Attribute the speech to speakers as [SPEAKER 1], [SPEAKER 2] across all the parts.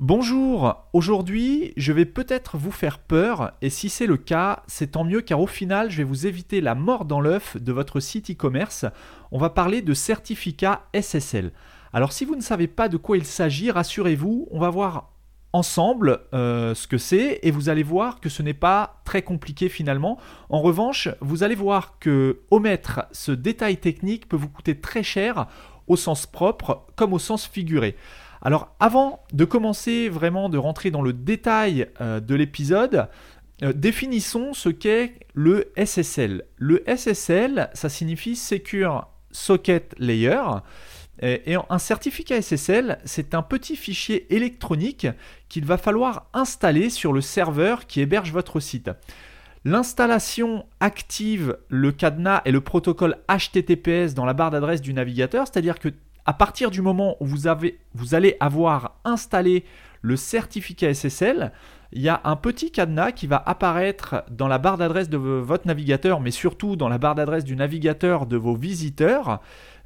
[SPEAKER 1] Bonjour, aujourd'hui je vais peut-être vous faire peur et si c'est le cas, c'est tant mieux car au final je vais vous éviter la mort dans l'œuf de votre site e-commerce. On va parler de certificat SSL. Alors si vous ne savez pas de quoi il s'agit, rassurez-vous, on va voir ensemble euh, ce que c'est et vous allez voir que ce n'est pas très compliqué finalement. En revanche, vous allez voir que omettre ce détail technique peut vous coûter très cher au sens propre comme au sens figuré. Alors avant de commencer vraiment de rentrer dans le détail euh, de l'épisode, euh, définissons ce qu'est le SSL. Le SSL, ça signifie Secure Socket Layer. Et un certificat SSL, c'est un petit fichier électronique qu'il va falloir installer sur le serveur qui héberge votre site. L'installation active le cadenas et le protocole HTTPS dans la barre d'adresse du navigateur, c'est-à-dire que à partir du moment où vous, avez, vous allez avoir installé le certificat SSL, il y a un petit cadenas qui va apparaître dans la barre d'adresse de votre navigateur, mais surtout dans la barre d'adresse du navigateur de vos visiteurs,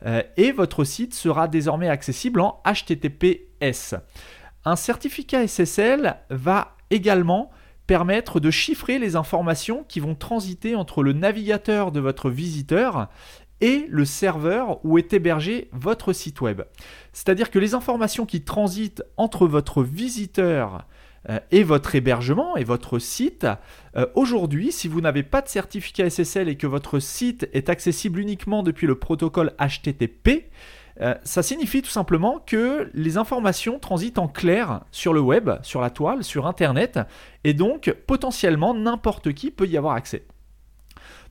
[SPEAKER 1] euh, et votre site sera désormais accessible en HTTPS. Un certificat SSL va également permettre de chiffrer les informations qui vont transiter entre le navigateur de votre visiteur et le serveur où est hébergé votre site web. C'est-à-dire que les informations qui transitent entre votre visiteur euh, et votre hébergement et votre site, euh, aujourd'hui, si vous n'avez pas de certificat SSL et que votre site est accessible uniquement depuis le protocole HTTP, euh, ça signifie tout simplement que les informations transitent en clair sur le web, sur la toile, sur Internet, et donc potentiellement n'importe qui peut y avoir accès.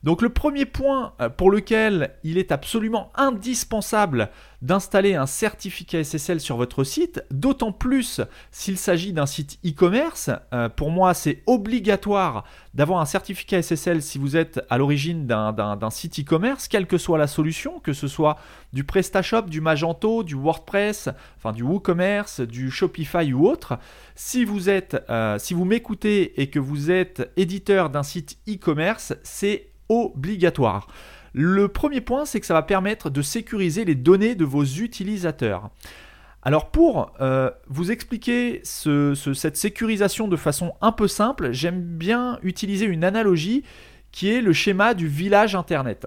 [SPEAKER 1] Donc le premier point euh, pour lequel il est absolument indispensable d'installer un certificat SSL sur votre site, d'autant plus s'il s'agit d'un site e-commerce. Euh, pour moi, c'est obligatoire d'avoir un certificat SSL si vous êtes à l'origine d'un site e-commerce, quelle que soit la solution, que ce soit du PrestaShop, du Magento, du WordPress, enfin du WooCommerce, du Shopify ou autre. Si vous euh, si vous m'écoutez et que vous êtes éditeur d'un site e-commerce, c'est obligatoire. Le premier point, c'est que ça va permettre de sécuriser les données de vos utilisateurs. Alors pour euh, vous expliquer cette sécurisation de façon un peu simple, j'aime bien utiliser une analogie qui est le schéma du village Internet.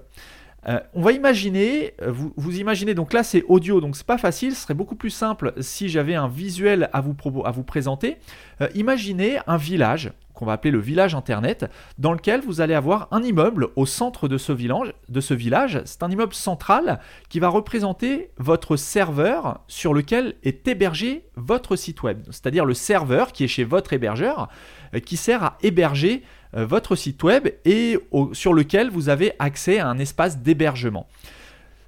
[SPEAKER 1] Euh, on va imaginer, euh, vous, imaginez, donc là c'est audio, donc c'est pas facile, ce serait beaucoup plus simple si j'avais un visuel à vous, à vous présenter. imaginez un village, qu'on va appeler le village Internet, dans lequel vous allez avoir un immeuble au centre de ce village. De ce village. C'est un immeuble central qui va représenter votre serveur sur lequel est hébergé votre site web. C'est-à-dire le serveur qui est chez votre hébergeur, euh, qui sert à héberger euh, votre site web et sur lequel vous avez accès à un espace d'hébergement.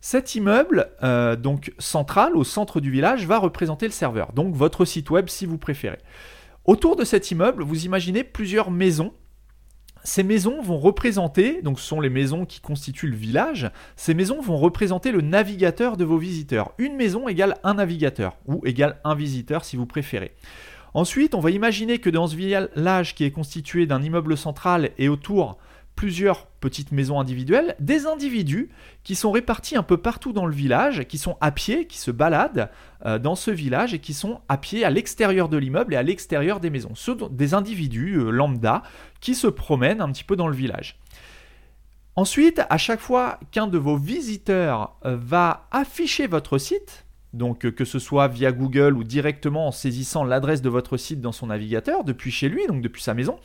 [SPEAKER 1] Cet immeuble, euh, donc central, au centre du village, va représenter le serveur, donc votre site web si vous préférez. Autour de cet immeuble, vous imaginez plusieurs maisons. Ces maisons vont représenter, donc ce sont les maisons qui constituent le village, ces maisons vont représenter le navigateur de vos visiteurs. Une maison égale un navigateur, ou égale un visiteur si vous préférez. Ensuite, on va imaginer que dans ce village qui est constitué d'un immeuble central et autour plusieurs petites maisons individuelles, des individus qui sont répartis un peu partout dans le village, qui sont à pied, qui se baladent euh, dans ce village et qui sont à pied à l'extérieur de l'immeuble et à l'extérieur des maisons. Ce sont des individus euh, lambda qui se promènent un petit peu dans le village. Ensuite, à chaque fois qu'un de vos visiteurs euh, va afficher votre site, donc que ce soit via Google ou directement en saisissant l'adresse de votre site dans son navigateur depuis chez lui, donc depuis sa maison,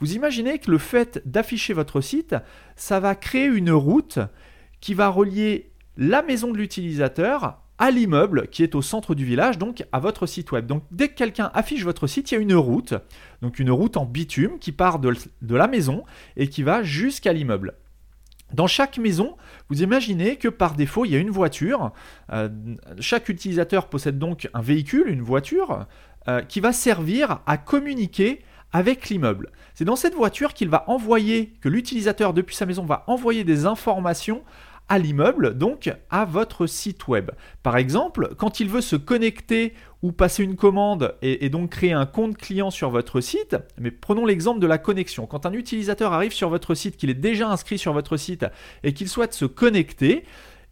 [SPEAKER 1] vous imaginez que le fait d'afficher votre site, ça va créer une route qui va relier la maison de l'utilisateur à l'immeuble qui est au centre du village, donc à votre site web. Donc dès que quelqu'un affiche votre site, il y a une route, donc une route en bitume qui part de, la maison et qui va jusqu'à l'immeuble. Dans chaque maison, vous imaginez que par défaut, il y a une voiture. Euh, chaque utilisateur possède donc un véhicule, une voiture, euh, qui va servir à communiquer avec l'immeuble. C'est dans cette voiture qu'il va envoyer, que l'utilisateur depuis sa maison va envoyer des informations à l'immeuble, donc à votre site web. Par exemple, quand il veut se connecter ou passer une commande et, donc créer un compte client sur votre site, mais prenons l'exemple de la connexion. Quand un utilisateur arrive sur votre site, qu'il est déjà inscrit sur votre site et qu'il souhaite se connecter,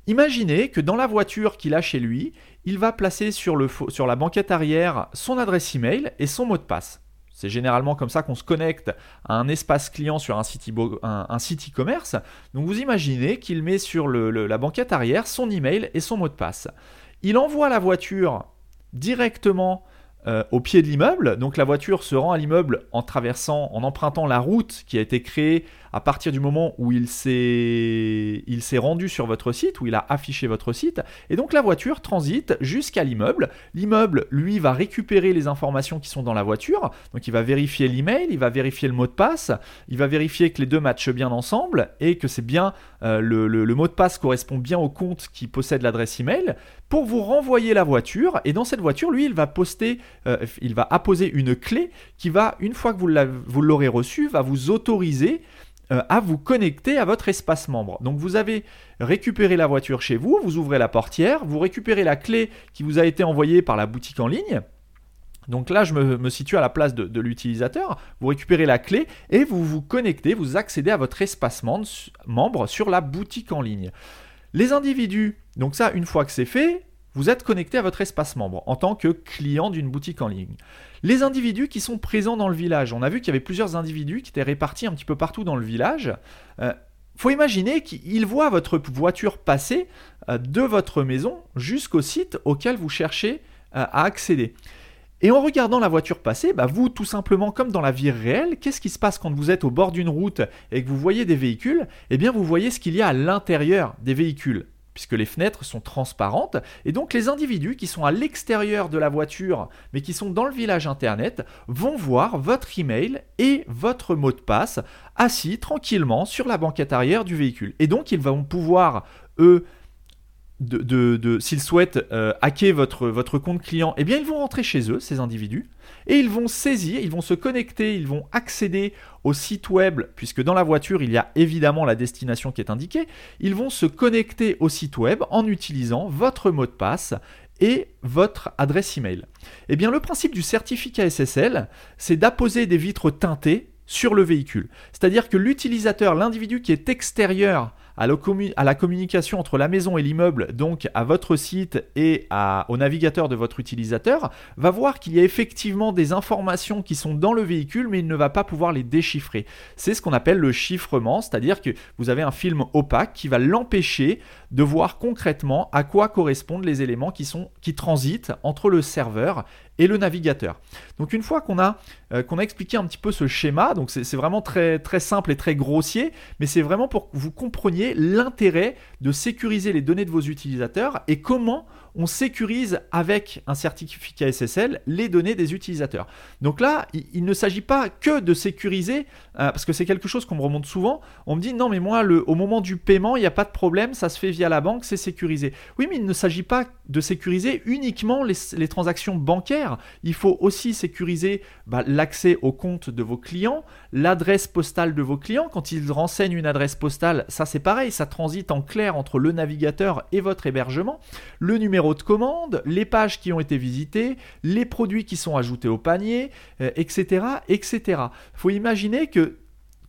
[SPEAKER 1] imaginez que dans la voiture qu'il a chez lui, il va placer sur, le, sur la banquette arrière son adresse email et son mot de passe. C'est généralement comme ça qu'on se connecte à un espace client sur un site, e-commerce. Donc vous imaginez qu'il met sur la banquette arrière son email et son mot de passe. Il envoie la voiture directement euh, au pied de l'immeuble. Donc la voiture se rend à l'immeuble en traversant, en empruntant la route qui a été créée à partir du moment où il s'est, il s'est rendu sur votre site, où il a affiché votre site. Et donc la voiture transite jusqu'à l'immeuble. L'immeuble, lui, va récupérer les informations qui sont dans la voiture. Donc il va vérifier l'email, il va vérifier le mot de passe, il va vérifier que les deux matchent bien ensemble et que c'est bien euh, le, le, mot de passe correspond bien au compte qui possède l'adresse email pour vous renvoyer la voiture. Et dans cette voiture, lui, il va poster, euh, il va apposer une clé qui va, une fois que vous l'aurez reçue, va vous autoriser à vous connecter à votre espace membre. Donc vous avez récupéré la voiture chez vous, vous ouvrez la portière, vous récupérez la clé qui vous a été envoyée par la boutique en ligne. Donc là, je me, situe à la place de, l'utilisateur. Vous récupérez la clé et vous vous connectez, vous accédez à votre espace membre sur la boutique en ligne. Les individus, donc ça, une fois que c'est fait, vous êtes connecté à votre espace membre en tant que client d'une boutique en ligne. Les individus qui sont présents dans le village, on a vu qu'il y avait plusieurs individus qui étaient répartis un petit peu partout dans le village. Il euh, faut imaginer qu'ils voient votre voiture passer euh, de votre maison jusqu'au site auquel vous cherchez euh, à accéder. Et en regardant la voiture passer, bah vous, tout simplement, comme dans la vie réelle, qu'est-ce qui se passe quand vous êtes au bord d'une route et que vous voyez des véhicules? Eh bien, vous voyez ce qu'il y a à l'intérieur des véhicules puisque les fenêtres sont transparentes, et donc les individus qui sont à l'extérieur de la voiture, mais qui sont dans le village Internet, vont voir votre email et votre mot de passe assis tranquillement sur la banquette arrière du véhicule. Et donc ils vont pouvoir, eux, s'ils souhaitent euh, hacker votre, votre compte client, eh bien ils vont rentrer chez eux, ces individus, et ils vont saisir, ils vont se connecter, ils vont accéder au site web, puisque dans la voiture il y a évidemment la destination qui est indiquée, ils vont se connecter au site web en utilisant votre mot de passe et votre adresse email. Eh bien le principe du certificat SSL, c'est d'apposer des vitres teintées sur le véhicule. C'est-à-dire que l'utilisateur, l'individu qui est extérieur à, la communication entre la maison et l'immeuble, donc à votre site et au navigateur de votre utilisateur, va voir qu'il y a effectivement des informations qui sont dans le véhicule, mais il ne va pas pouvoir les déchiffrer. C'est ce qu'on appelle le chiffrement, c'est-à-dire que vous avez un film opaque qui va l'empêcher de voir concrètement à quoi correspondent les éléments qui, transitent entre le serveur et le navigateur. Donc une fois qu'on a, euh, expliqué un petit peu ce schéma, donc c'est vraiment très simple et très grossier, mais c'est vraiment pour que vous compreniez l'intérêt de sécuriser les données de vos utilisateurs et comment on sécurise avec un certificat SSL les données des utilisateurs. Donc là, il, ne s'agit pas que de sécuriser, euh, parce que c'est quelque chose qu'on me remonte souvent. On me dit non, mais moi, le, au moment du paiement, il n'y a pas de problème, ça se fait via la banque, c'est sécurisé. Oui, mais il ne s'agit pas de sécuriser uniquement les, transactions bancaires. Il faut aussi sécuriser bah, l'accès au compte de vos clients, l'adresse postale de vos clients. Quand ils renseignent une adresse postale, ça c'est pareil, ça transite en clair entre le navigateur et votre hébergement. Le numéro de commande, les pages qui ont été visitées, les produits qui sont ajoutés au panier, etc., etc. Il faut imaginer que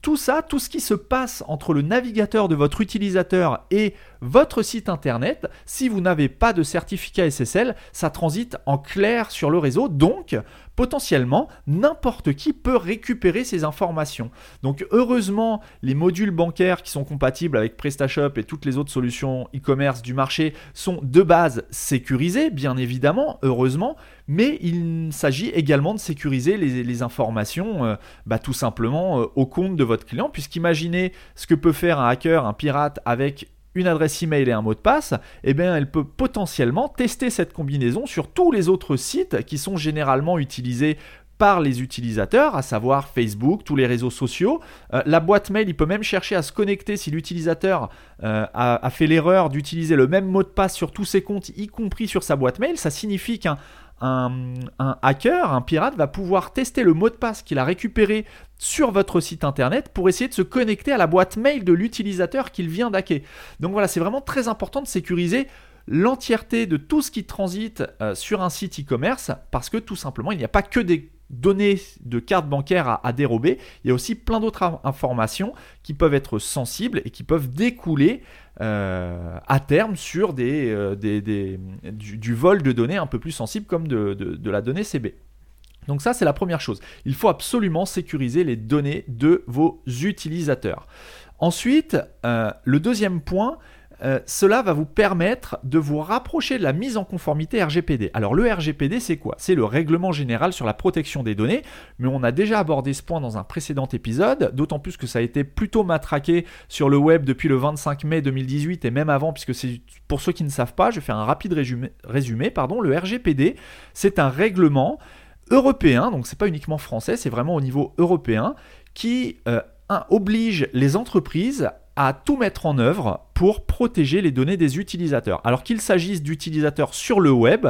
[SPEAKER 1] tout ça, tout ce qui se passe entre le navigateur de votre utilisateur et votre site internet, si vous n'avez pas de certificat SSL, ça transite en clair sur le réseau. Donc, potentiellement, n'importe qui peut récupérer ces informations. Donc heureusement, les modules bancaires qui sont compatibles avec PrestaShop et toutes les autres solutions e-commerce du marché sont de base sécurisés, bien évidemment, heureusement, mais il s'agit également de sécuriser les, informations euh, bah, tout simplement euh, au compte de votre client, puisqu'imaginez ce que peut faire un hacker, un pirate avec une adresse email et un mot de passe, eh bien, elle peut potentiellement tester cette combinaison sur tous les autres sites qui sont généralement utilisés par les utilisateurs, à savoir Facebook, tous les réseaux sociaux. Euh, la boîte mail, il peut même chercher à se connecter si l'utilisateur euh, a, fait l'erreur d'utiliser le même mot de passe sur tous ses comptes, y compris sur sa boîte mail. Ça signifie qu'un un, hacker, un pirate, va pouvoir tester le mot de passe qu'il a récupéré sur votre site internet pour essayer de se connecter à la boîte mail de l'utilisateur qu'il vient d'hacker. Donc voilà, c'est vraiment très important de sécuriser l'entièreté de tout ce qui transite euh, sur un site e-commerce parce que tout simplement, il n'y a pas que des données de carte bancaire à, dérober, il y a aussi plein d'autres informations qui peuvent être sensibles et qui peuvent découler euh, à terme sur des, euh, du, vol de données un peu plus sensibles comme de, la donnée CB. Donc ça, c'est la première chose. Il faut absolument sécuriser les données de vos utilisateurs. Ensuite, euh, le deuxième point, euh, cela va vous permettre de vous rapprocher de la mise en conformité RGPD. Alors le RGPD, c'est quoi? C'est le règlement général sur la protection des données, mais on a déjà abordé ce point dans un précédent épisode, d'autant plus que ça a été plutôt matraqué sur le web depuis le 25 mai 2018 et même avant, puisque c'est pour ceux qui ne savent pas, je vais faire un rapide résumé. pardon, le RGPD, c'est un règlement européen, donc c'est pas uniquement français, c'est vraiment au niveau européen, qui euh, oblige les entreprises à tout mettre en œuvre pour protéger les données des utilisateurs. Alors qu'il s'agisse d'utilisateurs sur le web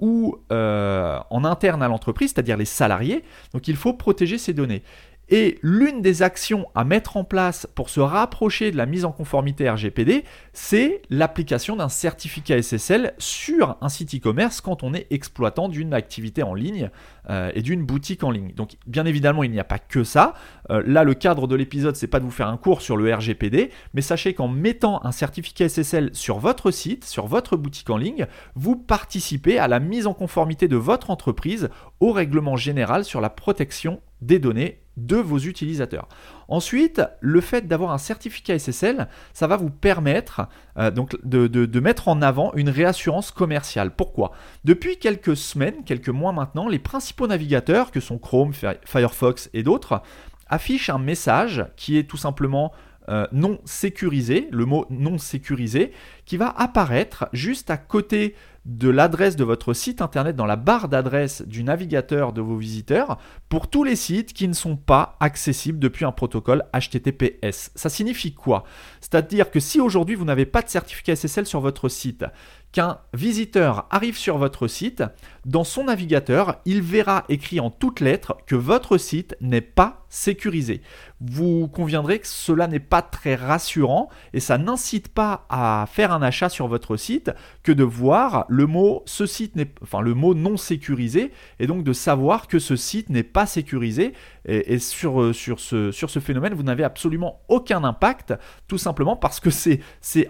[SPEAKER 1] ou euh, en interne à l'entreprise, c'est-à-dire les salariés, donc il faut protéger ces données. Et l'une des actions à mettre en place pour se rapprocher de la mise en conformité RGPD, c'est l'application d'un certificat SSL sur un site e-commerce quand on est exploitant d'une activité en ligne euh, et d'une boutique en ligne. Donc bien évidemment, il n'y a pas que ça. Euh, là, le cadre de l'épisode, c'est pas de vous faire un cours sur le RGPD, mais sachez qu'en mettant un certificat SSL sur votre site, sur votre boutique en ligne, vous participez à la mise en conformité de votre entreprise au règlement général sur la protection des données de vos utilisateurs. Ensuite, le fait d'avoir un certificat SSL, ça va vous permettre euh, de, mettre en avant une réassurance commerciale. Pourquoi? Depuis quelques semaines, quelques mois maintenant, les principaux navigateurs, que sont Chrome, Firefox et d'autres, affichent un message qui est tout simplement euh, non sécurisé, le mot non sécurisé, qui va apparaître juste à côté de l'adresse de votre site internet dans la barre d'adresse du navigateur de vos visiteurs pour tous les sites qui ne sont pas accessibles depuis un protocole HTTPS. Ça signifie quoi? C'est-à-dire que si aujourd'hui vous n'avez pas de certificat SSL sur votre site, qu'un visiteur arrive sur votre site, dans son navigateur, il verra écrit en toutes lettres que votre site n'est pas sécurisé. Vous conviendrez que cela n'est pas très rassurant et ça n'incite pas à faire un achat sur votre site que de voir le mot ce site n'est enfin le mot non sécurisé et donc de savoir que ce site n'est pas sécurisé et, sur, euh, sur, ce, sur ce phénomène vous n'avez absolument aucun impact tout simplement parce que c'est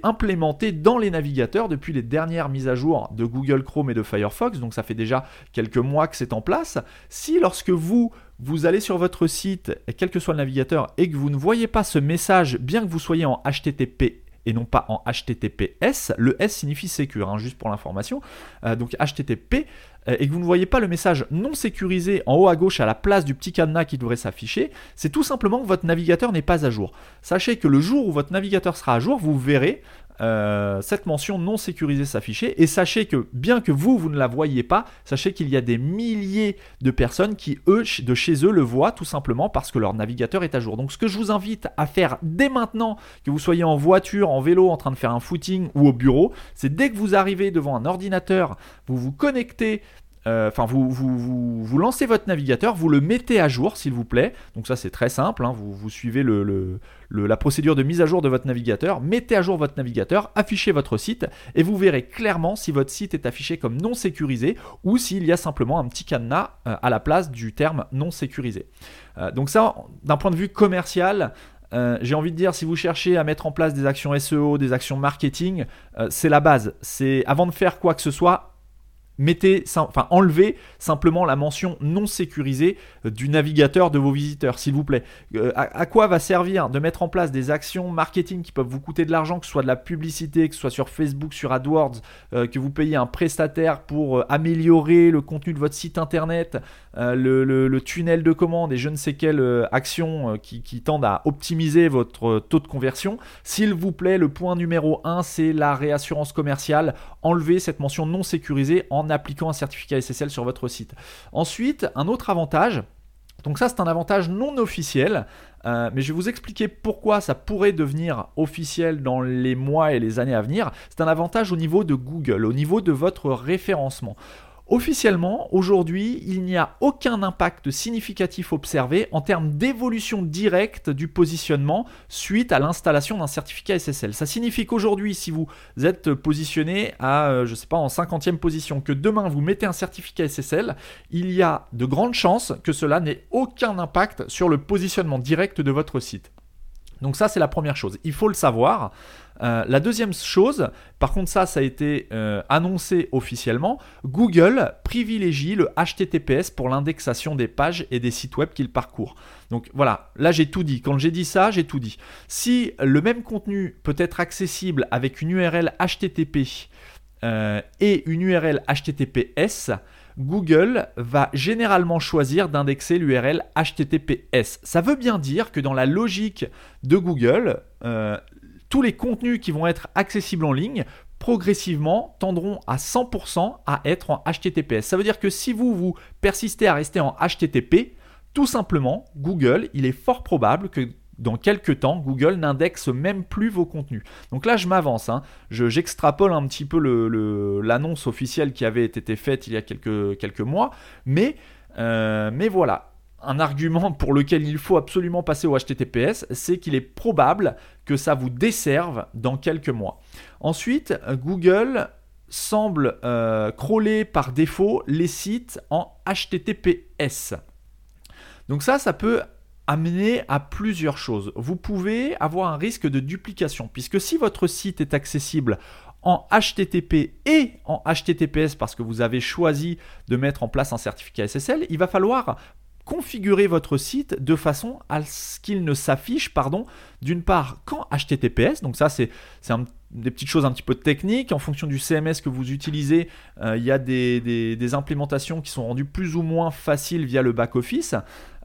[SPEAKER 1] implémenté dans les navigateurs depuis les dernières mises à jour de Google Chrome et de Firefox donc ça fait déjà quelques mois que c'est en place. Si lorsque vous vous allez sur votre site, quel que soit le navigateur, et que vous ne voyez pas ce message, bien que vous soyez en HTTP et non pas en HTTPS, le S signifie secure, hein, juste pour l'information, euh, donc HTTP, euh, et que vous ne voyez pas le message non sécurisé en haut à gauche à la place du petit cadenas qui devrait s'afficher, c'est tout simplement que votre navigateur n'est pas à jour. Sachez que le jour où votre navigateur sera à jour, vous verrez euh, cette mention non sécurisée s'afficher. Et sachez que bien que vous, vous ne la voyez pas, sachez qu'il y a des milliers de personnes qui, eux, de chez eux, le voient tout simplement parce que leur navigateur est à jour. Donc ce que je vous invite à faire dès maintenant, que vous soyez en voiture, en vélo, en train de faire un footing ou au bureau, c'est dès que vous arrivez devant un ordinateur, vous vous connectez euh, enfin, vous, vous, lancez votre navigateur, vous le mettez à jour, s'il vous plaît. Donc ça, c'est très simple. Hein. Vous, suivez le, la procédure de mise à jour de votre navigateur. Mettez à jour votre navigateur, affichez votre site, et vous verrez clairement si votre site est affiché comme non sécurisé ou s'il y a simplement un petit cadenas euh, à la place du terme non sécurisé. Euh, donc ça, d'un point de vue commercial, j'ai envie de dire, si vous cherchez à mettre en place des actions SEO, des actions marketing, c'est la base. C'est avant de faire quoi que ce soit, mettez, enfin enlevez simplement la mention non sécurisée euh, du navigateur de vos visiteurs, s'il vous plaît. Euh, à, quoi va servir de mettre en place des actions marketing qui peuvent vous coûter de l'argent, que ce soit de la publicité, que ce soit sur Facebook, sur AdWords, euh, que vous payez un prestataire pour améliorer le contenu de votre site internet, le, tunnel de commande et je ne sais quelles actions qui, qui tendent à optimiser votre taux de conversion. S'il vous plaît, le point numéro 1, c'est la réassurance commerciale. Enlevez cette mention non sécurisée en appliquant un certificat SSL sur votre site. Ensuite, un autre avantage, donc ça c'est un avantage non officiel, euh, mais je vais vous expliquer pourquoi ça pourrait devenir officiel dans les mois et les années à venir. C'est un avantage au niveau de Google, au niveau de votre référencement. Officiellement, aujourd'hui, il n'y a aucun impact significatif observé en termes d'évolution directe du positionnement suite à l'installation d'un certificat SSL. Ça signifie qu'aujourd'hui, si vous êtes positionné à, euh, je sais pas, en 50e position, que demain vous mettez un certificat SSL, il y a de grandes chances que cela n'ait aucun impact sur le positionnement direct de votre site. Donc ça, c'est la première chose. Il faut le savoir. Euh, la deuxième chose, par contre ça, ça a été euh, annoncé officiellement, Google privilégie le HTTPS pour l'indexation des pages et des sites web qu'il parcourt. Donc voilà, là j'ai tout dit. Quand j'ai dit ça, j'ai tout dit. Si le même contenu peut être accessible avec une URL HTTP euh, et une URL HTTPS, Google va généralement choisir d'indexer l'URL HTTPS. Ça veut bien dire que dans la logique de Google, tous les contenus qui vont être accessibles en ligne progressivement tendront à 100% à être en HTTPS. Ça veut dire que si vous, vous persistez à rester en HTTP, tout simplement, Google, il est fort probable que dans quelques temps, Google n'indexe même plus vos contenus. Donc là, je m'avance. Hein. j'extrapole un petit peu l'annonce officielle qui avait été faite il y a quelques, quelques mois. Mais, euh, mais voilà, un argument pour lequel il faut absolument passer au HTTPS, c'est qu'il est probable que ça vous desserve dans quelques mois. Ensuite, Google semble euh, crawler par défaut les sites en HTTPS. Donc ça, ça peut amener à plusieurs choses. Vous pouvez avoir un risque de duplication, puisque si votre site est accessible en HTTP et en HTTPS parce que vous avez choisi de mettre en place un certificat SSL, il va falloir configurer votre site de façon à ce qu'il ne s'affiche, pardon, d'une part qu'en HTTPS, donc ça c'est des petites choses un petit peu techniques, en fonction du CMS que vous utilisez, euh, il y a des, implémentations qui sont rendues plus ou moins faciles via le back-office.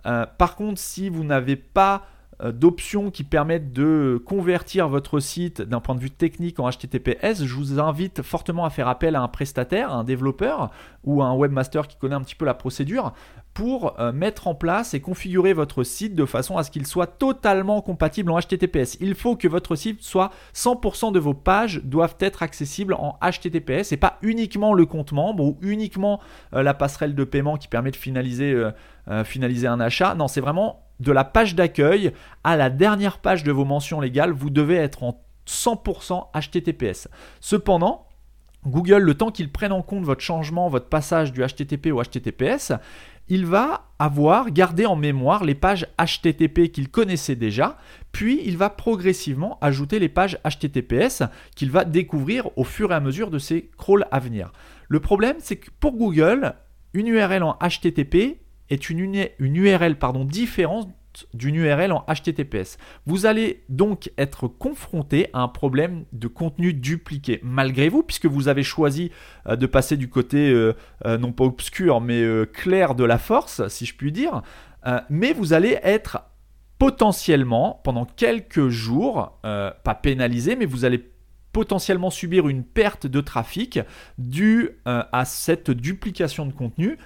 [SPEAKER 1] Euh, par contre, si vous n'avez pas d'options qui permettent de convertir votre site d'un point de vue technique en HTTPS, je vous invite fortement à faire appel à un prestataire, un développeur ou un webmaster qui connaît un petit peu la procédure pour euh, mettre en place et configurer votre site de façon à ce qu'il soit totalement compatible en HTTPS. Il faut que votre site soit 100% de vos pages doivent être accessibles en HTTPS et pas uniquement le compte membre ou uniquement euh, la passerelle de paiement qui permet de finaliser, finaliser un achat. Non, c'est vraiment de la page d'accueil à la dernière page de vos mentions légales, vous devez être en 100% HTTPS. Cependant, Google, le temps qu'il prenne en compte votre changement, votre passage du HTTP au HTTPS, il va avoir gardé en mémoire les pages HTTP qu'il connaissait déjà, puis il va progressivement ajouter les pages HTTPS qu'il va découvrir au fur et à mesure de ses crawls à venir. Le problème, c'est que pour Google, une URL en HTTP est une, URL différente d'une URL en HTTPS. Vous allez donc être confronté à un problème de contenu dupliqué, malgré vous, puisque vous avez choisi euh, de passer du côté, euh, euh, non pas obscur, mais clair de la force, si je puis dire. mais vous allez être potentiellement, pendant quelques jours, pas pénalisé, mais vous allez potentiellement subir une perte de trafic due à cette duplication de contenu.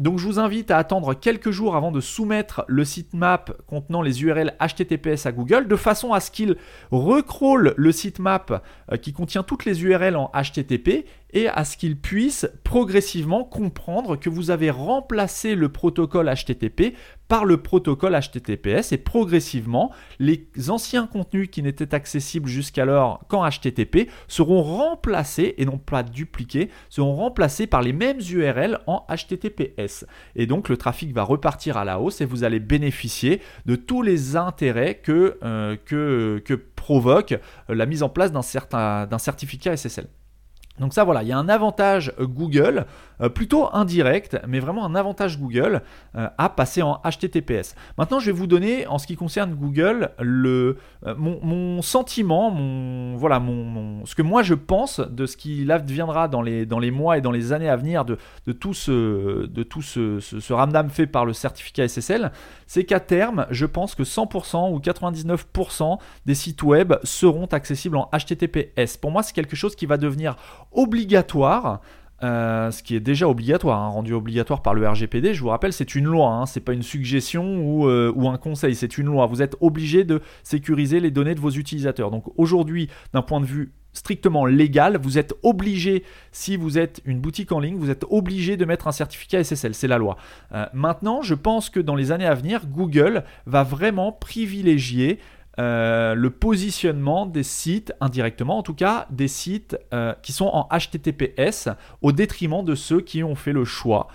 [SPEAKER 1] Donc je vous invite à attendre quelques jours avant de soumettre le sitemap contenant les URL HTTPS à Google, de façon à ce qu'il recrawl le sitemap euh, qui contient toutes les URL en HTTP et à ce qu'il puisse progressivement comprendre que vous avez remplacé le protocole HTTP par le protocole HTTPS et progressivement les anciens contenus qui n'étaient accessibles jusqu'alors qu'en HTTP seront remplacés et non pas dupliqués, seront remplacés par les mêmes URL en HTTPS. Et donc le trafic va repartir à la hausse et vous allez bénéficier de tous les intérêts que, euh, que, que provoque la mise en place d'un certificat SSL. Donc ça voilà, il y a un avantage Google, plutôt indirect, mais vraiment un avantage Google euh, à passer en HTTPS. Maintenant je vais vous donner, en ce qui concerne Google, le, mon, sentiment, voilà, ce que moi je pense de ce qui adviendra dans les, mois et dans les années à venir de, tout, ce, de ramdam fait par le certificat SSL, c'est qu'à terme, je pense que 100% ou 99% des sites web seront accessibles en HTTPS. Pour moi c'est quelque chose qui va devenir obligatoire. Euh, ce qui est déjà obligatoire, hein, rendu obligatoire par le RGPD. Je vous rappelle, c'est une loi, hein, c'est pas une suggestion ou, euh, ou un conseil, c'est une loi. Vous êtes obligé de sécuriser les données de vos utilisateurs. Donc aujourd'hui, d'un point de vue strictement légal. Vous êtes obligé, si vous êtes une boutique en ligne, vous êtes obligé de mettre un certificat SSL. C'est la loi. Euh, maintenant, je pense que dans les années à venir, Google va vraiment privilégier euh, le positionnement des sites, indirectement en tout cas, des sites euh, qui sont en HTTPS au détriment de ceux qui ont fait le choix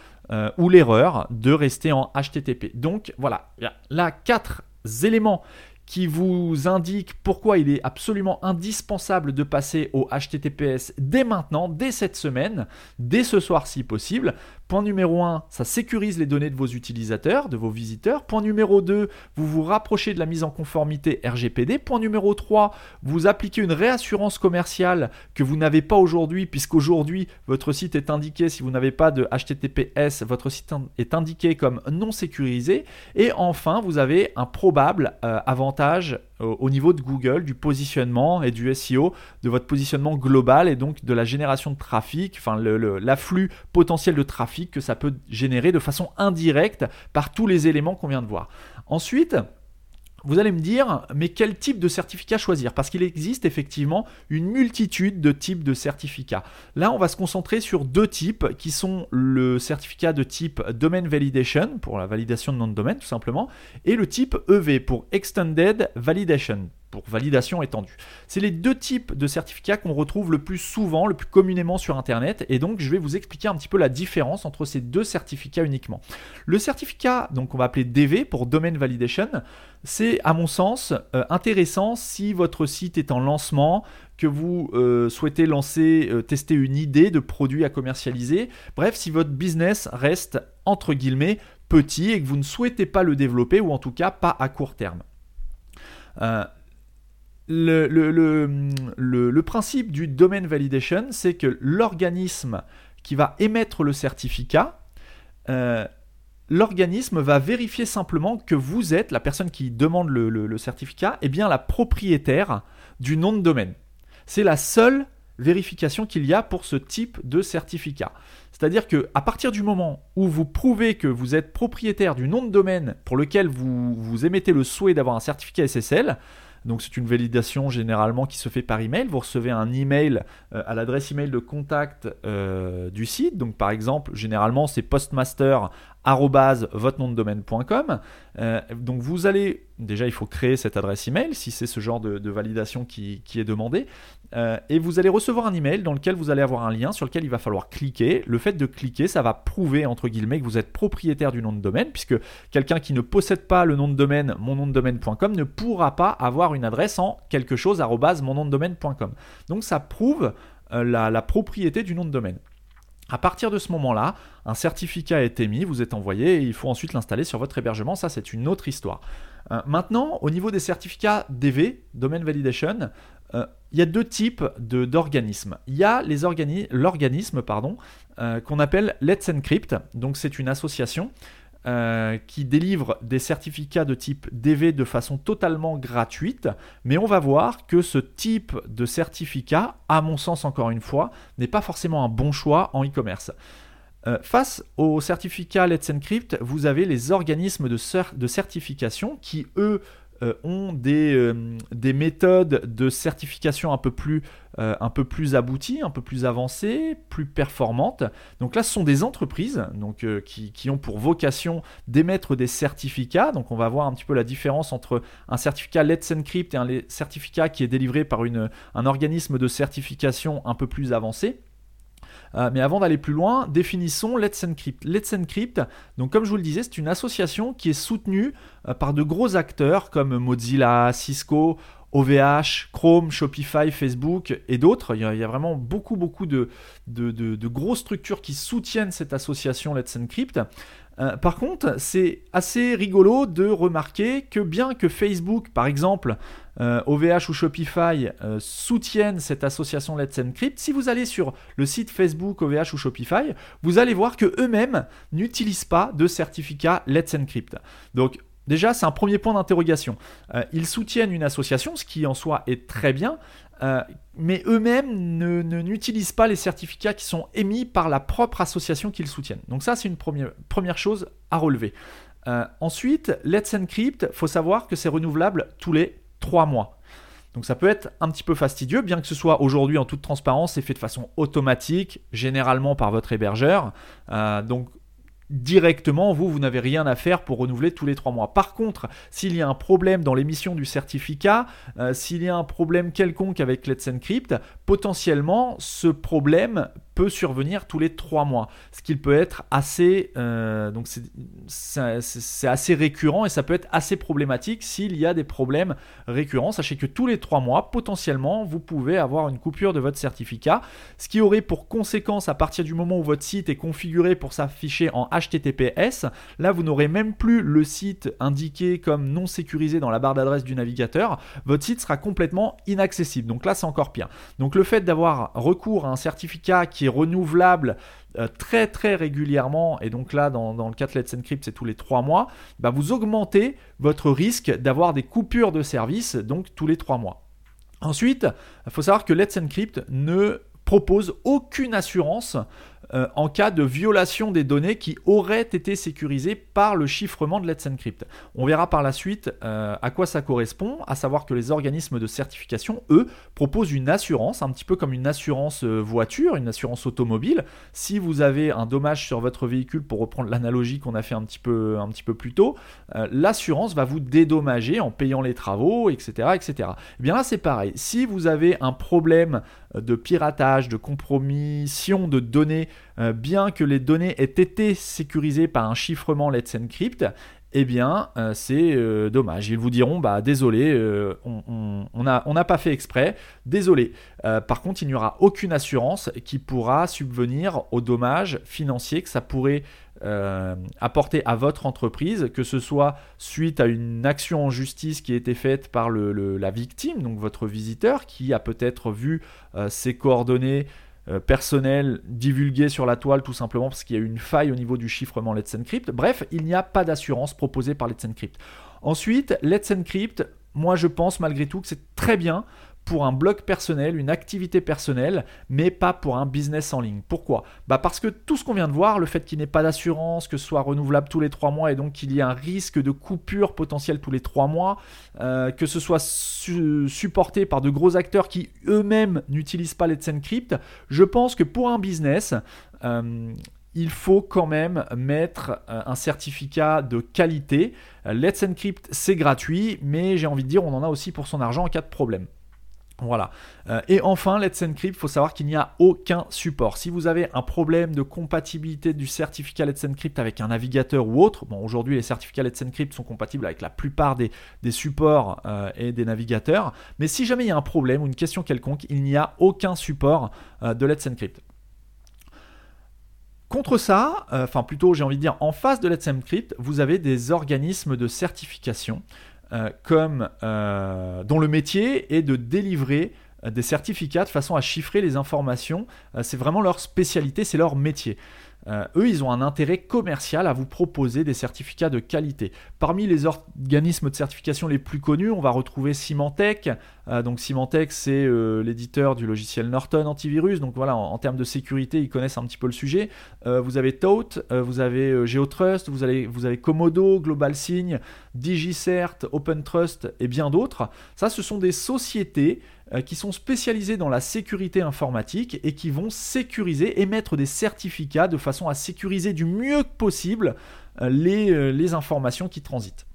[SPEAKER 1] ou l'erreur de rester en HTTP. Donc voilà, là quatre éléments qui vous indique pourquoi il est absolument indispensable de passer au HTTPS dès maintenant, dès cette semaine, dès ce soir si possible, Point numéro 1, ça sécurise les données de vos utilisateurs, de vos visiteurs. Point numéro 2, vous vous rapprochez de la mise en conformité RGPD. Point numéro 3, vous appliquez une réassurance commerciale que vous n'avez pas aujourd'hui, puisqu'aujourd'hui, votre site est indiqué, si vous n'avez pas de HTTPS, votre site est indiqué comme non sécurisé. Et enfin, vous avez un probable euh, avantage au niveau de Google, du positionnement et du SEO, de votre positionnement global et donc de la génération de trafic, enfin l'afflux potentiel de trafic que ça peut générer de façon indirecte par tous les éléments qu'on vient de voir. Ensuite, vous allez me dire, mais quel type de certificat choisir? Parce qu'il existe effectivement une multitude de types de certificats. Là, on va se concentrer sur deux types qui sont le certificat de type Domain Validation, pour la validation de nom de domaine tout simplement, et le type EV pour Extended Validation validation étendue. C'est les deux types de certificats qu'on retrouve le plus souvent, le plus communément sur Internet, et donc je vais vous expliquer un petit peu la différence entre ces deux certificats uniquement. Le certificat, donc on va appeler DV pour Domain Validation, c'est à mon sens euh, intéressant si votre site est en lancement, que vous euh, souhaitez lancer, euh, tester une idée de produit à commercialiser, bref, si votre business reste entre guillemets petit et que vous ne souhaitez pas le développer, ou en tout cas pas à court terme le, principe du domain validation, c'est que l'organisme qui va émettre le certificat, euh, l'organisme va vérifier simplement que vous êtes, la personne qui demande le, certificat, est bien la propriétaire du nom de domaine. C'est la seule vérification qu'il y a pour ce type de certificat. C'est-à-dire que à partir du moment où vous prouvez que vous êtes propriétaire du nom de domaine pour lequel vous émettez le souhait d'avoir un certificat SSL, donc c'est une validation généralement qui se fait par email. Vous recevez un email euh, à l'adresse email de contact euh, du site. Donc par exemple, généralement c'est postmaster votre nom de domaine.com. Euh, donc vous allez, déjà il faut créer cette adresse email si c'est ce genre de, validation qui, est demandé. Euh, et vous allez recevoir un email dans lequel vous allez avoir un lien sur lequel il va falloir cliquer. Le fait de cliquer, ça va prouver entre guillemets que vous êtes propriétaire du nom de domaine, puisque quelqu'un qui ne possède pas le nom de domaine mon de domaine.com ne pourra pas avoir une adresse en quelque chose mon nom de domaine.com. Donc ça prouve euh, la propriété du nom de domaine. À partir de ce moment-là, un certificat a été mis, vous êtes envoyé et il faut ensuite l'installer sur votre hébergement. Ça, c'est une autre histoire. Euh, maintenant, au niveau des certificats DV, Domain Validation, euh, il y a deux types d'organismes. Il y a l'organisme euh, qu'on appelle Let's Encrypt. Donc, c'est une association euh, qui délivre des certificats de type DV de façon totalement gratuite, mais on va voir que ce type de certificat, à mon sens encore une fois, n'est pas forcément un bon choix en e-commerce. Euh, face au certificat Let's Encrypt, vous avez les organismes de, de certification qui, eux, euh, ont des, euh, des, méthodes de certification un peu, plus, euh, un peu plus abouties, un peu plus avancées, plus performantes. Donc là, ce sont des entreprises qui, ont pour vocation d'émettre des certificats. Donc on va voir un petit peu la différence entre un certificat Let's Encrypt et un certificat qui est délivré par un organisme de certification un peu plus avancé. Euh, mais avant d'aller plus loin, définissons Let's Encrypt. Let's Encrypt, donc comme je vous le disais, c'est une association qui est soutenue euh, par de gros acteurs comme Mozilla, Cisco, OVH, Chrome, Shopify, Facebook et d'autres. Il, y a vraiment beaucoup, beaucoup de, de, grosses structures qui soutiennent cette association Let's Encrypt. Euh, par contre, c'est assez rigolo de remarquer que bien que Facebook, par exemple, OVH euh, ou Shopify euh, soutiennent cette association Let's Encrypt, si vous allez sur le site Facebook, OVH ou Shopify, vous allez voir que eux-mêmes n'utilisent pas de certificat Let's Encrypt. Donc déjà, c'est un premier point d'interrogation. ils soutiennent une association, ce qui en soi est très bien, mais eux-mêmes ne, n'utilisent pas les certificats qui sont émis par la propre association qu'ils soutiennent. Donc ça, c'est une première, chose à relever. Euh, ensuite, Let's Encrypt, faut savoir que c'est renouvelable tous les 3 mois. Donc ça peut être un petit peu fastidieux, bien que ce soit aujourd'hui en toute transparence, c'est fait de façon automatique, généralement par votre hébergeur. Euh, donc directement, vous, vous n'avez rien à faire pour renouveler tous les trois mois. Par contre, s'il y a un problème dans l'émission du certificat, euh, s'il y a un problème quelconque avec Let's Encrypt, potentiellement, ce problème peut survenir tous les trois mois, ce qui peut être assez, euh, donc c'est assez récurrent et ça peut être assez problématique s'il y a des problèmes récurrents. Sachez que tous les trois mois, potentiellement, vous pouvez avoir une coupure de votre certificat, ce qui aurait pour conséquence à partir du moment où votre site est configuré pour s'afficher en HTTPS, là vous n'aurez même plus le site indiqué comme non sécurisé dans la barre d'adresse du navigateur, votre site sera complètement inaccessible. Donc là c'est encore pire. Donc le fait d'avoir recours à un certificat qui renouvelable euh, très très régulièrement, et donc là dans, le cas de Let's Encrypt c'est tous les trois mois, bah, vous augmentez votre risque d'avoir des coupures de service donc tous les trois mois. Ensuite, il faut savoir que Let's Encrypt ne propose aucune assurance euh, en cas de violation des données qui auraient été sécurisées par le chiffrement de Let's Encrypt. On verra par la suite euh, à quoi ça correspond, à savoir que les organismes de certification, eux, proposent une assurance, un petit peu comme une assurance euh, voiture, une assurance automobile. Si vous avez un dommage sur votre véhicule, pour reprendre l'analogie qu'on a fait un petit peu, plus tôt, l'assurance va vous dédommager en payant les travaux, etc. etc. Eh bien là, c'est pareil. Si vous avez un problème de piratage, de compromission de données, euh, bien que les données aient été sécurisées par un chiffrement Let's Encrypt, eh bien, euh, c'est euh, dommage. Ils vous diront, bah désolé, on n'a pas fait exprès, désolé. par contre, il n'y aura aucune assurance qui pourra subvenir aux dommages financiers que ça pourrait apporter à votre entreprise, que ce soit suite à une action en justice qui a été faite par la victime, donc votre visiteur, qui a peut-être vu ses coordonnées euh, personnel divulgué sur la toile tout simplement parce qu'il y a eu une faille au niveau du chiffrement Let's Encrypt. Bref, il n'y a pas d'assurance proposée par Let's Encrypt. Ensuite, Let's Encrypt, moi je pense malgré tout que c'est très bien pour un blog personnel, une activité personnelle, mais pas pour un business en ligne. Pourquoi? Bah Parce que tout ce qu'on vient de voir, le fait qu'il n'ait pas d'assurance, que ce soit renouvelable tous les trois mois et donc qu'il y ait un risque de coupure potentielle tous les trois mois, euh, que ce soit supporté par de gros acteurs qui eux-mêmes n'utilisent pas Let's Encrypt, je pense que pour un business, euh, il faut quand même mettre euh, un certificat de qualité. Let's Encrypt, c'est gratuit, mais j'ai envie de dire, on en a aussi pour son argent en cas de problème. Voilà. Euh, et enfin, Let's Encrypt, il faut savoir qu'il n'y a aucun support. Si vous avez un problème de compatibilité du certificat Let's Encrypt avec un navigateur ou autre, bon, aujourd'hui les certificats Let's Encrypt sont compatibles avec la plupart des, supports euh, et des navigateurs, mais si jamais il y a un problème ou une question quelconque, il n'y a aucun support euh, de Let's Encrypt. Contre ça, enfin plutôt j'ai envie de dire en face de Let's Encrypt, vous avez des organismes de certification euh, comme, euh, dont le métier est de délivrer euh, des certificats de façon à chiffrer les informations. c'est vraiment leur spécialité, c'est leur métier. Euh, eux, ils ont un intérêt commercial à vous proposer des certificats de qualité. Parmi les organismes de certification les plus connus, on va retrouver Symantec. Euh, donc Symantec, c'est euh, l'éditeur du logiciel Norton antivirus. Donc voilà, en, termes de sécurité, ils connaissent un petit peu le sujet. vous avez Tote, vous avez GeoTrust, vous avez, vous avez Komodo, GlobalSign, DigiCert, OpenTrust et bien d'autres. Ça, ce sont des sociétés qui sont spécialisés dans la sécurité informatique et qui vont sécuriser, émettre des certificats de façon à sécuriser du mieux possible euh, les, euh, les informations qui transitent.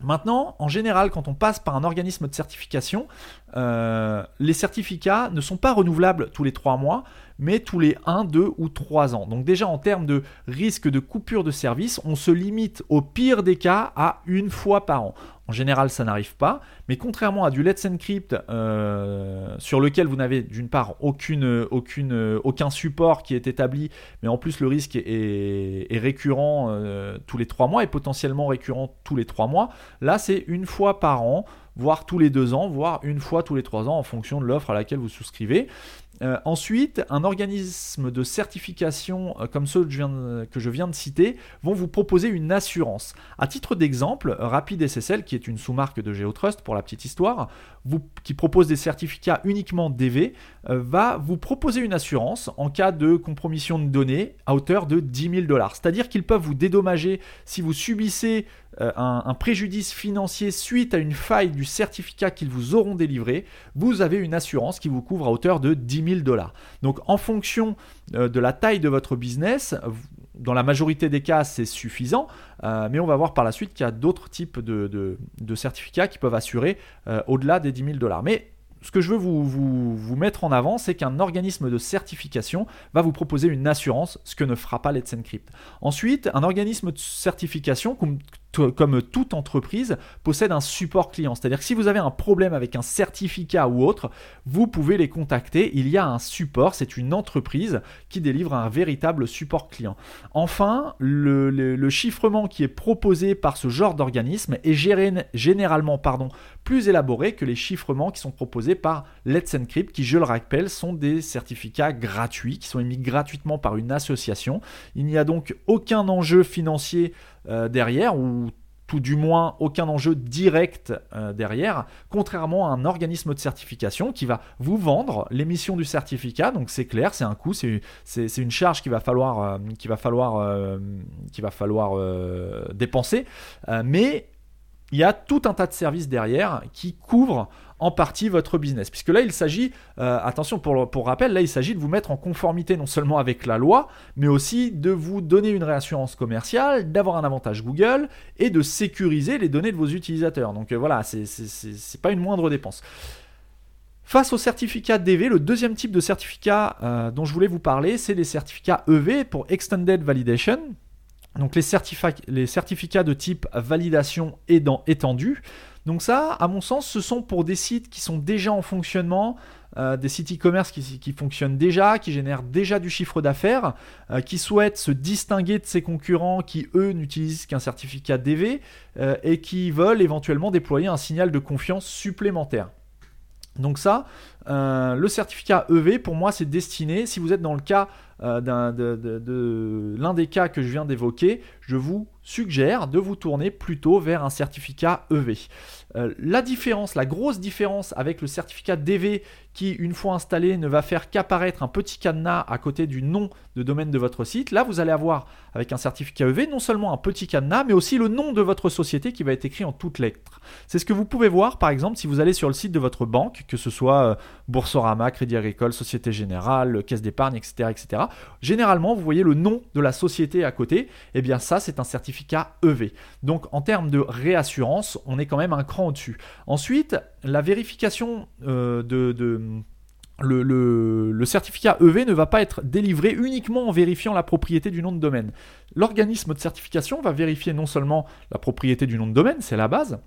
[SPEAKER 1] Maintenant, en général, quand on passe par un organisme de certification, les certificats ne sont pas renouvelables tous les trois mois, mais tous les 1, 2 ou 3 ans. Donc déjà en termes de risque de coupure de service, on se limite au pire des cas à une fois par an. En général, ça n'arrive pas, mais contrairement à du Let's Encrypt euh, sur lequel vous n'avez d'une part aucun support qui est établi, mais en plus le risque est, récurrent euh, tous les 3 mois et potentiellement récurrent tous les 3 mois, là c'est une fois par an voire tous les deux ans, voire une fois tous les trois ans en fonction de l'offre à laquelle vous souscrivez. Euh, ensuite, un organisme de certification euh, comme ceux que je, viens de, citer vont vous proposer une assurance. À titre d'exemple, Rapid SSL, qui est une sous-marque de GeoTrust pour la petite histoire, qui propose des certificats uniquement DV, euh, va vous proposer une assurance en cas de compromission de données à hauteur de 10 000 dollars. C'est-à-dire qu'ils peuvent vous dédommager si vous subissez euh, un, préjudice financier suite à une faille du certificat qu'ils vous auront délivré, vous avez une assurance qui vous couvre à hauteur de 10 000 dollars. Donc en fonction euh, de la taille de votre business, dans la majorité des cas, c'est suffisant, euh, mais on va voir par la suite qu'il y a d'autres types de, certificats qui peuvent assurer au-delà des 10 000 dollars. Mais ce que je veux vous, mettre en avant, c'est qu'un organisme de certification va vous proposer une assurance, ce que ne fera pas Let's Encrypt. Ensuite, un organisme de certification, comme comme toute entreprise, possède un support client. C'est-à-dire que si vous avez un problème avec un certificat ou autre, vous pouvez les contacter. Il y a un support, c'est une entreprise qui délivre un véritable support client. Enfin, le, chiffrement qui est proposé par ce genre d'organisme est généralement pardon, plus élaboré que les chiffrements qui sont proposés par Let's Encrypt, qui, je le rappelle, sont des certificats gratuits, qui sont émis gratuitement par une association. Il n'y a donc aucun enjeu financier euh, derrière, ou tout du moins aucun enjeu direct euh, derrière, contrairement à un organisme de certification qui va vous vendre l'émission du certificat. Donc c'est clair, c'est un coût, c'est une charge qu'il va falloir, euh, va falloir, va falloir dépenser. mais il y a tout un tas de services derrière qui couvrent en partie votre business. Puisque là, il s'agit, euh, attention pour, rappel, là, il s'agit de vous mettre en conformité non seulement avec la loi, mais aussi de vous donner une réassurance commerciale, d'avoir un avantage Google et de sécuriser les données de vos utilisateurs. Donc euh, voilà, c'est pas une moindre dépense. Face au certificat DV, le deuxième type de certificat euh, dont je voulais vous parler, c'est les certificats EV pour Extended Validation. Donc les, certificats de type validation étendue. Donc ça, à mon sens, ce sont pour des sites qui sont déjà en fonctionnement, euh, des sites e-commerce qui, fonctionnent déjà, qui génèrent déjà du chiffre d'affaires, euh, qui souhaitent se distinguer de ses concurrents qui, eux, n'utilisent qu'un certificat DV euh, et qui veulent éventuellement déployer un signal de confiance supplémentaire. Donc ça, le certificat EV, pour moi, c'est destiné, si vous êtes dans le cas de l'un des cas que je viens d'évoquer, je vous suggère de vous tourner plutôt vers un certificat EV. Euh, la différence, la grosse différence avec le certificat DV qui, une fois installé, ne va faire qu'apparaître un petit cadenas à côté du nom de domaine de votre site, là vous allez avoir avec un certificat EV non seulement un petit cadenas, mais aussi le nom de votre société qui va être écrit en toutes lettres. C'est ce que vous pouvez voir par exemple si vous allez sur le site de votre banque, que ce soit euh, Boursorama, Crédit Agricole, Société Générale, Caisse d'épargne, etc., etc. Généralement, vous voyez le nom de la société à côté, eh bien ça c'est un certificat EV. Donc en termes de réassurance, on est quand même un cran au-dessus. Ensuite, la vérification euh, de, le, certificat EV ne va pas être délivré uniquement en vérifiant la propriété du nom de domaine. L'organisme de certification va vérifier non seulement la propriété du nom de domaine, c'est la base,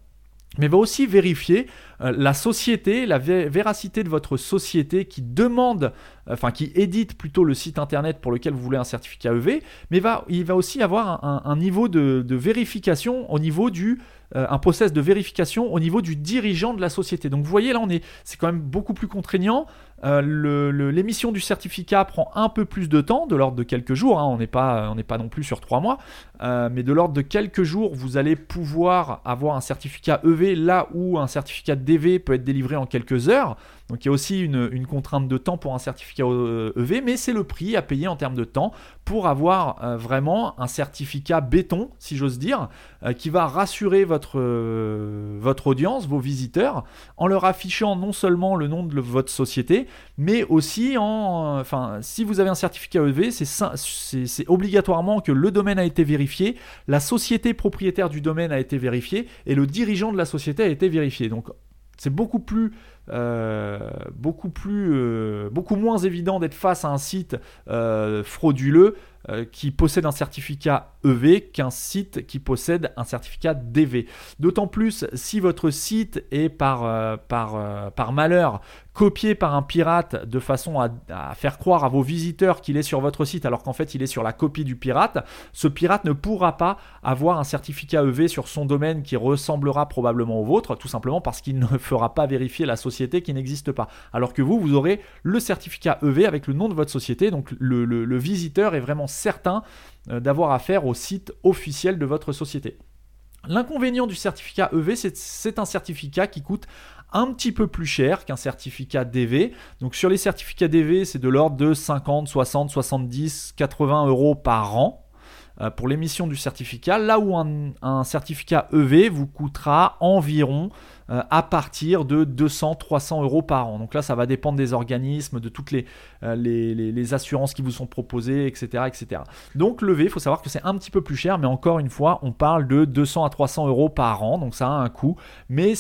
[SPEAKER 1] mais va aussi vérifier euh, la société, la véracité de votre société qui demande, enfin qui édite plutôt le site internet pour lequel vous voulez un certificat EV, mais il va aussi avoir un, niveau de, vérification au niveau du euh, un process de vérification au niveau du dirigeant de la société. Donc vous voyez là on est c'est quand même beaucoup plus contraignant. Euh, l'émission du certificat prend un peu plus de temps, de l'ordre de quelques jours. Hein. on n'est pas non plus sur trois mois, mais de l'ordre de quelques jours vous allez pouvoir avoir un certificat EV là où un certificat DV peut être délivré en quelques heures. Donc il y a aussi une, contrainte de temps pour un certificat EV, mais c'est le prix à payer en termes de temps pour avoir euh, vraiment un certificat béton, si j'ose dire, euh, qui va rassurer votre, euh, votre audience, vos visiteurs, en leur affichant non seulement le nom de votre société, mais aussi en... Enfin, si vous avez un certificat EV, c'est obligatoirement que le domaine a été vérifié, la société propriétaire du domaine a été vérifiée, et le dirigeant de la société a été vérifié. Donc c'est beaucoup plus, euh, beaucoup plus, euh, beaucoup moins évident d'être face à un site euh, frauduleux qui possède un certificat EV qu'un site qui possède un certificat DV. D'autant plus si votre site est par, par, par malheur copié par un pirate de façon à, faire croire à vos visiteurs qu'il est sur votre site alors qu'en fait il est sur la copie du pirate, ce pirate ne pourra pas avoir un certificat EV sur son domaine qui ressemblera probablement au vôtre, tout simplement parce qu'il ne fera pas vérifier la société qui n'existe pas. Alors que vous, vous aurez le certificat EV avec le nom de votre société, donc le, visiteur est vraiment certain euh, d'avoir affaire au site officiel de votre société. L'inconvénient du certificat EV, c'est un certificat qui coûte un petit peu plus cher qu'un certificat DV. Donc sur les certificats DV, c'est de l'ordre de 50, 60, 70, 80 euros par an. pour l'émission du certificat, là où un, certificat EV vous coûtera environ à partir de 200-300 euros par an. Donc là, ça va dépendre des organismes, de toutes les, les, assurances qui vous sont proposées, etc. etc. Donc l'EV, il faut savoir que c'est un petit peu plus cher, mais encore une fois, on parle de 200 à 300 euros par an, donc ça a un coût. Mais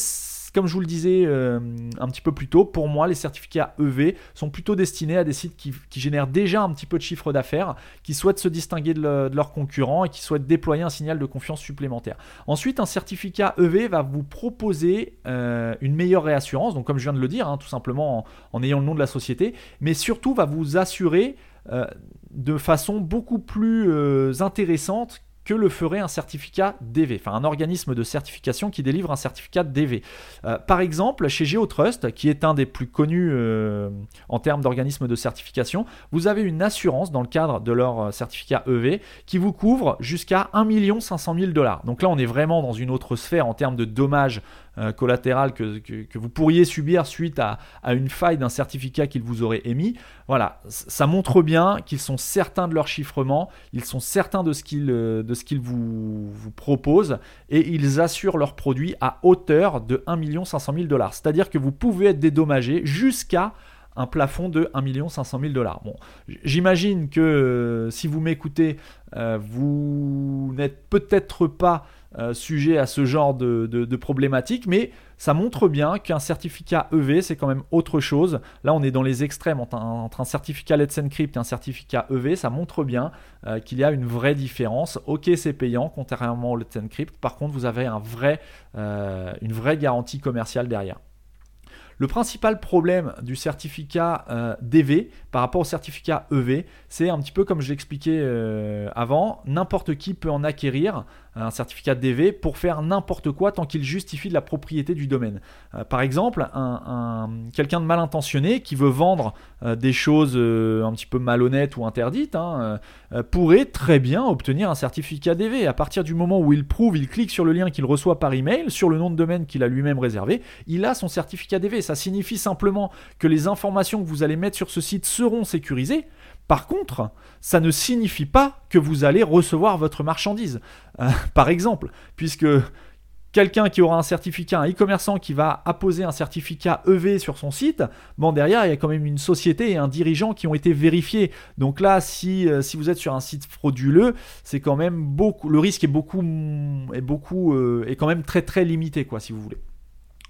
[SPEAKER 1] comme je vous le disais euh, un petit peu plus tôt, pour moi, les certificats EV sont plutôt destinés à des sites qui, génèrent déjà un petit peu de chiffre d'affaires, qui souhaitent se distinguer de, leurs concurrents et qui souhaitent déployer un signal de confiance supplémentaire. Ensuite, un certificat EV va vous proposer euh, une meilleure réassurance, donc comme je viens de le dire, hein, tout simplement en, ayant le nom de la société, mais surtout va vous assurer euh, de façon beaucoup plus intéressante que le ferait un certificat DV, enfin un organisme de certification qui délivre un certificat DV. Euh, par exemple, chez GeoTrust, qui est un des plus connus euh, en termes d'organisme de certification, vous avez une assurance dans le cadre de leur euh, certificat EV qui vous couvre jusqu'à 1 500 000 dollars. Donc là, on est vraiment dans une autre sphère en termes de dommages euh, collatéral que, vous pourriez subir suite à, une faille d'un certificat qu'ils vous auraient émis. Voilà, ça montre bien qu'ils sont certains de leur chiffrement, ils sont certains de ce qu'ils euh, vous, proposent et ils assurent leurs produits à hauteur de 1 500 000 dollars. C'est-à-dire que vous pouvez être dédommagé jusqu'à un plafond de 1 500 000 dollars. Bon, j'imagine que euh, si vous m'écoutez, vous n'êtes peut-être pas euh, sujet à ce genre de, de, problématiques, mais ça montre bien qu'un certificat EV, c'est quand même autre chose. Là, on est dans les extrêmes entre un, certificat Let's Encrypt et un certificat EV. Ça montre bien euh, qu'il y a une vraie différence. Ok, c'est payant, contrairement au Let's Encrypt. Par contre, vous avez euh, une vraie garantie commerciale derrière. Le principal problème du certificat DV par rapport au certificat EV, c'est un petit peu comme je l'expliquais avant, n'importe qui peut en acquérir un certificat DV pour faire n'importe quoi tant qu'il justifie de la propriété du domaine. Euh, par exemple, un, quelqu'un de mal intentionné qui veut vendre euh, des choses euh, un petit peu malhonnêtes ou interdites hein, pourrait très bien obtenir un certificat DV. À partir du moment où il prouve, il clique sur le lien qu'il reçoit par email, sur le nom de domaine qu'il a lui-même réservé, il a son certificat DV. Ça signifie simplement que les informations que vous allez mettre sur ce site seront sécurisées. Par contre, ça ne signifie pas que vous allez recevoir votre marchandise. Euh, par exemple, puisque quelqu'un qui aura un certificat, un e-commerçant qui va apposer un certificat EV sur son site, bon derrière il y a quand même une société et un dirigeant qui ont été vérifiés. Donc là, si, euh, si vous êtes sur un site frauduleux, c'est quand même beaucoup, le risque est beaucoup, est beaucoup, euh, est quand même très très limité quoi, si vous voulez.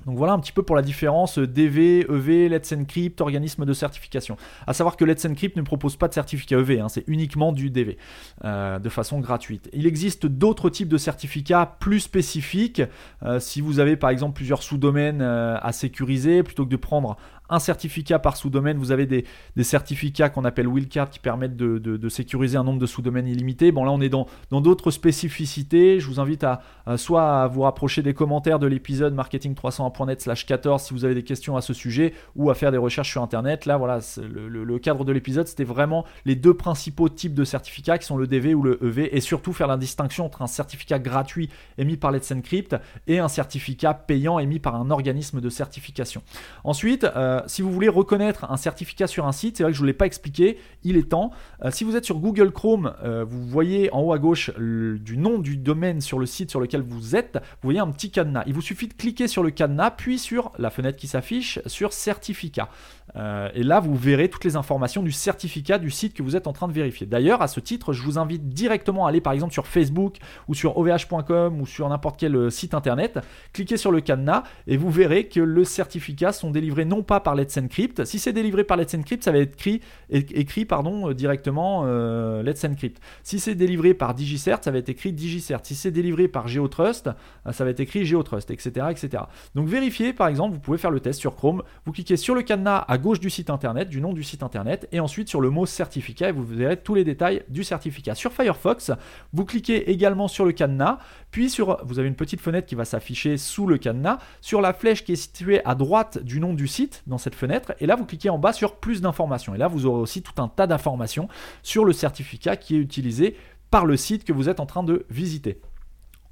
[SPEAKER 1] Donc voilà un petit peu pour la différence DV, EV, Let's Encrypt, organisme de certification. À savoir que Let's Encrypt ne propose pas de certificat EV, hein, c'est uniquement du DV euh, de façon gratuite. Il existe d'autres types de certificats plus spécifiques. Euh, si vous avez par exemple plusieurs sous-domaines euh, à sécuriser, plutôt que de prendre un certificat par sous-domaine. Vous avez des, certificats qu'on appelle Willcard qui permettent de, sécuriser un nombre de sous-domaines illimité. Bon, là, on est dans d'autres spécificités. Je vous invite à, soit à vous rapprocher des commentaires de l'épisode marketing301.net slash 14 si vous avez des questions à ce sujet ou à faire des recherches sur Internet. Là, voilà, le, cadre de l'épisode, c'était vraiment les deux principaux types de certificats qui sont le DV ou le EV et surtout faire la distinction entre un certificat gratuit émis par Let's Encrypt et un certificat payant émis par un organisme de certification. Ensuite, euh, euh, si vous voulez reconnaître un certificat sur un site, c'est vrai que je ne vous l'ai pas expliqué, il est temps. Euh, si vous êtes sur Google Chrome, euh, vous voyez en haut à gauche du nom du domaine sur le site sur lequel vous êtes, vous voyez un petit cadenas. Il vous suffit de cliquer sur le cadenas, puis sur la fenêtre qui s'affiche, sur certificat. Et là, vous verrez toutes les informations du certificat du site que vous êtes en train de vérifier. D'ailleurs, à ce titre, je vous invite directement à aller par exemple sur Facebook ou sur ovh.com ou sur n'importe quel site internet, cliquez sur le cadenas et vous verrez que le certificat sont délivrés non pas par Let's Encrypt. Si c'est délivré par Let's Encrypt, ça va être écrit, écrit pardon, euh, directement euh, Let's Encrypt. Si c'est délivré par DigiCert, ça va être écrit DigiCert. Si c'est délivré par GeoTrust, euh, ça va être écrit GeoTrust, etc., etc. Donc vérifiez, par exemple, vous pouvez faire le test sur Chrome. Vous cliquez sur le cadenas à gauche du site internet, du nom du site internet, et ensuite sur le mot certificat, et vous verrez tous les détails du certificat. Sur Firefox, vous cliquez également sur le cadenas, puis sur, vous avez une petite fenêtre qui va s'afficher sous le cadenas, sur la flèche qui est située à droite du nom du site, dans cette fenêtre. Et là, vous cliquez en bas sur plus d'informations. Et là, vous aurez aussi tout un tas d'informations sur le certificat qui est utilisé par le site que vous êtes en train de visiter.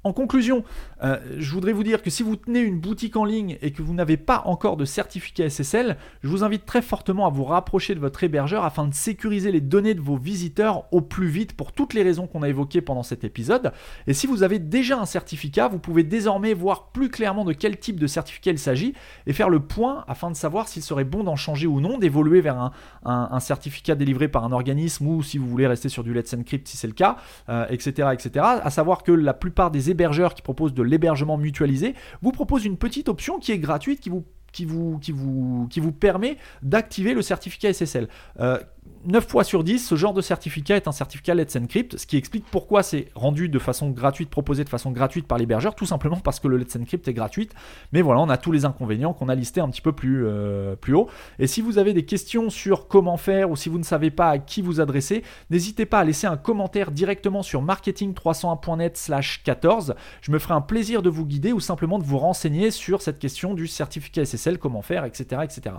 [SPEAKER 1] En conclusion, euh, je voudrais vous dire que si vous tenez une boutique en ligne et que vous n'avez pas encore de certificat SSL, je vous invite très fortement à vous rapprocher de votre hébergeur afin de sécuriser les données de vos visiteurs au plus vite pour toutes les raisons qu'on a évoquées pendant cet épisode. Et si vous avez déjà un certificat, vous pouvez désormais voir plus clairement de quel type de certificat il s'agit et faire le point afin de savoir s'il serait bon d'en changer ou non, d'évoluer vers un, certificat délivré par un organisme ou si vous voulez rester sur du Let's Encrypt si c'est le cas, etc., etc. À savoir que la plupart des hébergeurs qui proposent de l'hébergement mutualisé vous proposent une petite option qui est gratuite, qui vous qui vous, qui vous, qui vous permet d'activer le certificat SSL. 9 fois sur 10, ce genre de certificat est un certificat Let's Encrypt, ce qui explique pourquoi c'est rendu de façon gratuite, proposé de façon gratuite par l'hébergeur, tout simplement parce que le Let's Encrypt est gratuit. Mais voilà, on a tous les inconvénients qu'on a listés un petit peu plus, euh, haut. Et si vous avez des questions sur comment faire ou si vous ne savez pas à qui vous adresser, n'hésitez pas à laisser un commentaire directement sur marketing301.net slash 14. Je me ferai un plaisir de vous guider ou simplement de vous renseigner sur cette question du certificat SSL, comment faire, etc. etc.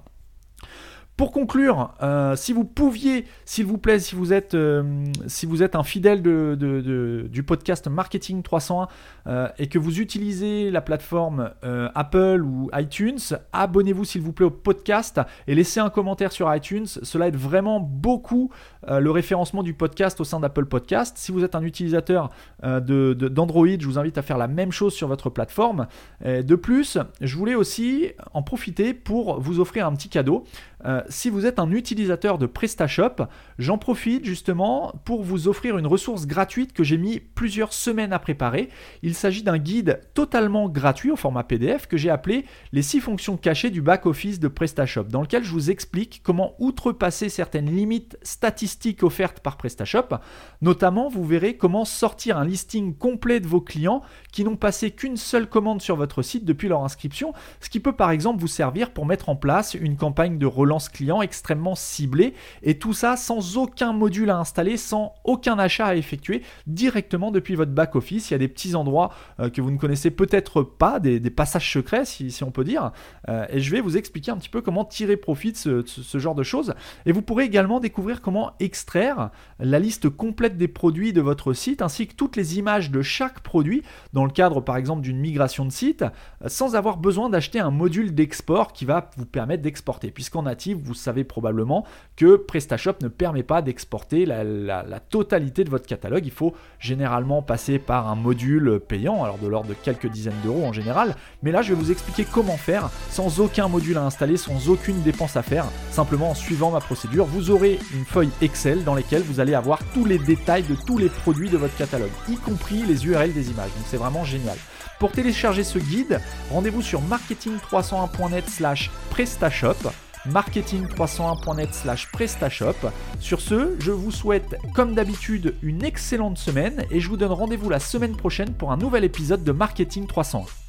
[SPEAKER 1] Pour conclure, euh, si vous pouviez, s'il vous plaît, si vous êtes, euh, si vous êtes un fidèle du podcast Marketing 301 euh, et que vous utilisez la plateforme Apple ou iTunes, abonnez-vous s'il vous plaît au podcast et laissez un commentaire sur iTunes. Cela aide vraiment beaucoup le référencement du podcast au sein d'Apple Podcast. Si vous êtes un utilisateur d'Android, je vous invite à faire la même chose sur votre plateforme. de plus, je voulais aussi en profiter pour vous offrir un petit cadeau. Euh, si vous êtes un utilisateur de PrestaShop, j'en profite justement pour vous offrir une ressource gratuite que j'ai mis plusieurs semaines à préparer. Il s'agit d'un guide totalement gratuit au format PDF que j'ai appelé les 6 fonctions cachées du back-office de PrestaShop, dans lequel je vous explique comment outrepasser certaines limites statistiques offertes par PrestaShop. Notamment, vous verrez comment sortir un listing complet de vos clients qui n'ont passé qu'une seule commande sur votre site depuis leur inscription, ce qui peut par exemple vous servir pour mettre en place une campagne de relance client extrêmement ciblée et tout ça sans aucun module à installer, sans aucun achat à effectuer directement depuis votre back-office. Il y a des petits endroits euh, que vous ne connaissez peut-être pas, des, passages secrets si, on peut dire, euh, et je vais vous expliquer un petit peu comment tirer profit de ce, genre de choses. Et vous pourrez également découvrir comment extraire la liste complète des produits de votre site ainsi que toutes les images de chaque produit dans le cadre par exemple d'une migration de site euh, sans avoir besoin d'acheter un module d'export qui va vous permettre d'exporter. Puisqu'en vous savez probablement que PrestaShop ne permet pas d'exporter la, totalité de votre catalogue. Il faut généralement passer par un module payant, alors de l'ordre de quelques dizaines d'euros en général. Mais là, je vais vous expliquer comment faire sans aucun module à installer, sans aucune dépense à faire, simplement en suivant ma procédure. Vous aurez une feuille Excel dans laquelle vous allez avoir tous les détails de tous les produits de votre catalogue, y compris les URL des images. Donc c'est vraiment génial. Pour télécharger ce guide, rendez-vous sur marketing301.net slash prestashop marketing301.net slash prestashop. Sur ce, je vous souhaite comme d'habitude une excellente semaine et je vous donne rendez-vous la semaine prochaine pour un nouvel épisode de Marketing 301.